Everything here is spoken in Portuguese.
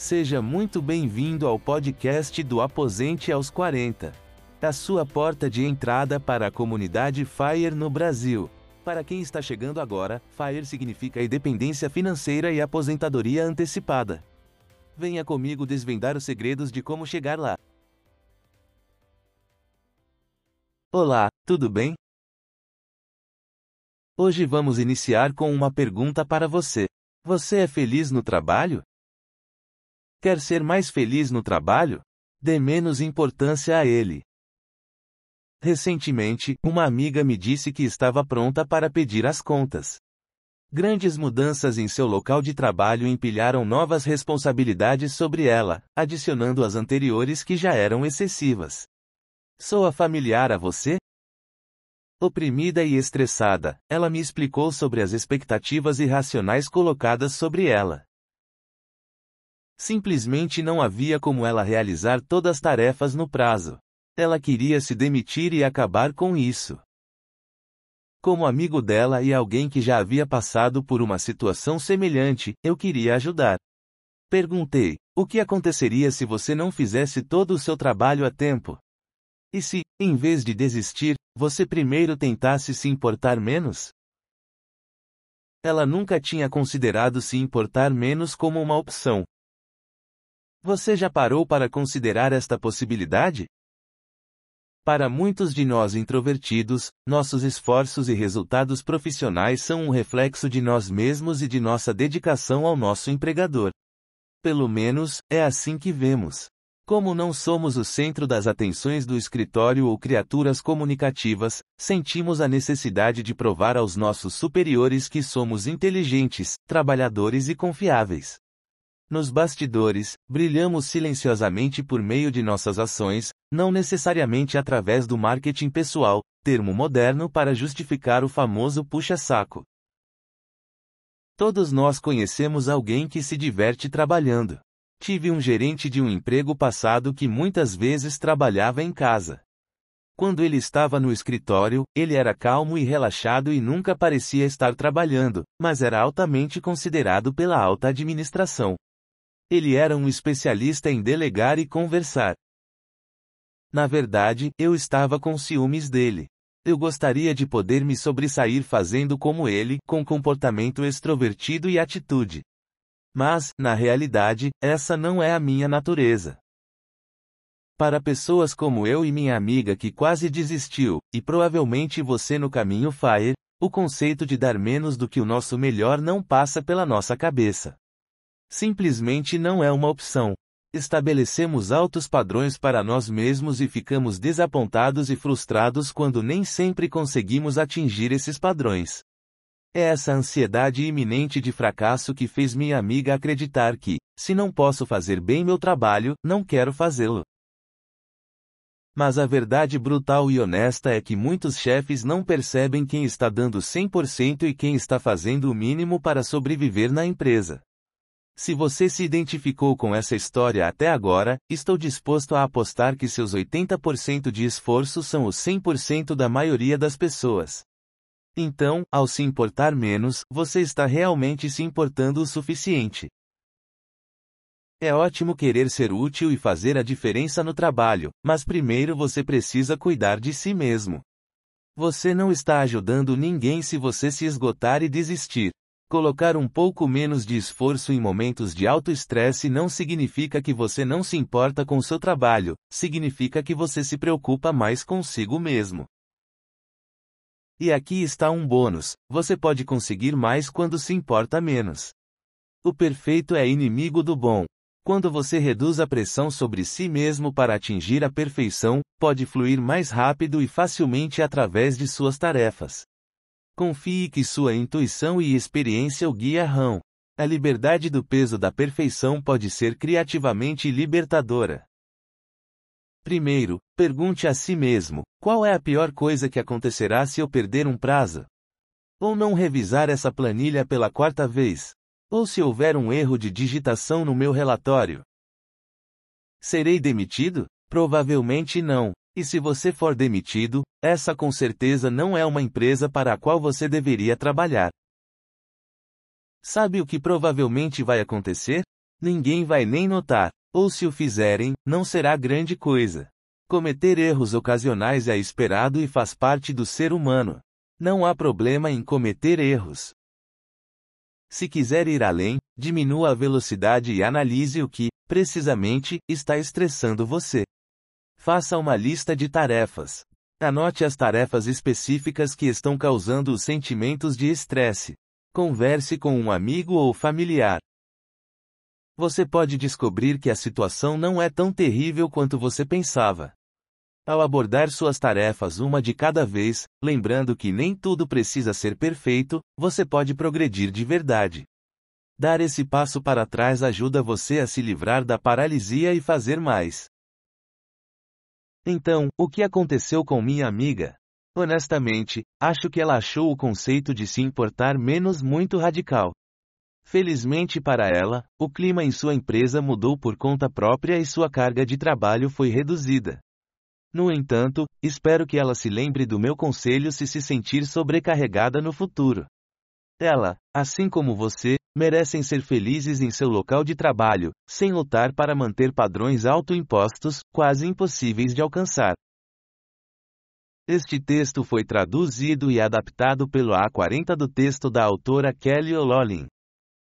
Seja muito bem-vindo ao podcast do Aposente aos 40. A sua porta de entrada para a comunidade FIRE no Brasil. Para quem está chegando agora, FIRE significa independência financeira e aposentadoria antecipada. Venha comigo desvendar os segredos de como chegar lá. Olá, tudo bem? Hoje vamos iniciar com uma pergunta para você. Você é feliz no trabalho? Quer ser mais feliz no trabalho? Dê menos importância a ele. Recentemente, uma amiga me disse que estava pronta para pedir as contas. Grandes mudanças em seu local de trabalho empilharam novas responsabilidades sobre ela, adicionando as anteriores que já eram excessivas. Soa familiar a você? Oprimida e estressada, ela me explicou sobre as expectativas irracionais colocadas sobre ela. Simplesmente não havia como ela realizar todas as tarefas no prazo. Ela queria se demitir e acabar com isso. Como amigo dela e alguém que já havia passado por uma situação semelhante, eu queria ajudar. Perguntei: o que aconteceria se você não fizesse todo o seu trabalho a tempo? E se, em vez de desistir, você primeiro tentasse se importar menos? Ela nunca tinha considerado se importar menos como uma opção, você já parou para considerar esta possibilidade? Para muitos de nós introvertidos, nossos esforços e resultados profissionais são um reflexo de nós mesmos e de nossa dedicação ao nosso empregador. Pelo menos, é assim que vemos. Como não somos o centro das atenções do escritório ou criaturas comunicativas, sentimos a necessidade de provar aos nossos superiores que somos inteligentes, trabalhadores e confiáveis. Nos bastidores, brilhamos silenciosamente por meio de nossas ações, não necessariamente através do marketing pessoal, termo moderno para justificar o famoso puxa-saco. Todos nós conhecemos alguém que se diverte trabalhando. Tive um gerente de um emprego passado que muitas vezes trabalhava em casa. Quando ele estava no escritório, ele era calmo e relaxado e nunca parecia estar trabalhando, mas era altamente considerado pela alta administração. Ele era um especialista em delegar e conversar. Na verdade, eu estava com ciúmes dele. Eu gostaria de poder me sobressair fazendo como ele, com comportamento extrovertido e atitude. Mas, na realidade, essa não é a minha natureza. Para pessoas como eu e minha amiga que quase desistiu, e provavelmente você no caminho FIRE, o conceito de dar menos do que o nosso melhor não passa pela nossa cabeça. Simplesmente não é uma opção. Estabelecemos altos padrões para nós mesmos e ficamos desapontados e frustrados quando nem sempre conseguimos atingir esses padrões. É essa ansiedade iminente de fracasso que fez minha amiga acreditar que, se não posso fazer bem meu trabalho, não quero fazê-lo. Mas a verdade brutal e honesta é que muitos chefes não percebem quem está dando 100% e quem está fazendo o mínimo para sobreviver na empresa. Se você se identificou com essa história até agora, estou disposto a apostar que seus 80% de esforço são os 100% da maioria das pessoas. Então, ao se importar menos, você está realmente se importando o suficiente. É ótimo querer ser útil e fazer a diferença no trabalho, mas primeiro você precisa cuidar de si mesmo. Você não está ajudando ninguém se você se esgotar e desistir. Colocar um pouco menos de esforço em momentos de alto estresse não significa que você não se importa com seu trabalho, significa que você se preocupa mais consigo mesmo. E aqui está um bônus: você pode conseguir mais quando se importa menos. O perfeito é inimigo do bom. Quando você reduz a pressão sobre si mesmo para atingir a perfeição, pode fluir mais rápido e facilmente através de suas tarefas. Confie que sua intuição e experiência o guiarão. A liberdade do peso da perfeição pode ser criativamente libertadora. Primeiro, pergunte a si mesmo: qual é a pior coisa que acontecerá se eu perder um prazo? Ou não revisar essa planilha pela quarta vez? Ou se houver um erro de digitação no meu relatório? Serei demitido? Provavelmente não. E se você for demitido, essa com certeza não é uma empresa para a qual você deveria trabalhar. Sabe o que provavelmente vai acontecer? Ninguém vai nem notar, ou se o fizerem, não será grande coisa. Cometer erros ocasionais é esperado e faz parte do ser humano. Não há problema em cometer erros. Se quiser ir além, diminua a velocidade e analise o que, precisamente, está estressando você. Faça uma lista de tarefas. Anote as tarefas específicas que estão causando os sentimentos de estresse. Converse com um amigo ou familiar. Você pode descobrir que a situação não é tão terrível quanto você pensava. Ao abordar suas tarefas uma de cada vez, lembrando que nem tudo precisa ser perfeito, você pode progredir de verdade. Dar esse passo para trás ajuda você a se livrar da paralisia e fazer mais. Então, o que aconteceu com minha amiga? Honestamente, acho que ela achou o conceito de se importar menos muito radical. Felizmente para ela, o clima em sua empresa mudou por conta própria e sua carga de trabalho foi reduzida. No entanto, espero que ela se lembre do meu conselho se se sentir sobrecarregada no futuro. Ela, assim como você, merecem ser felizes em seu local de trabalho, sem lutar para manter padrões autoimpostos, quase impossíveis de alcançar. Este texto foi traduzido e adaptado pelo A40 do texto da autora Kelly O'Loughlin.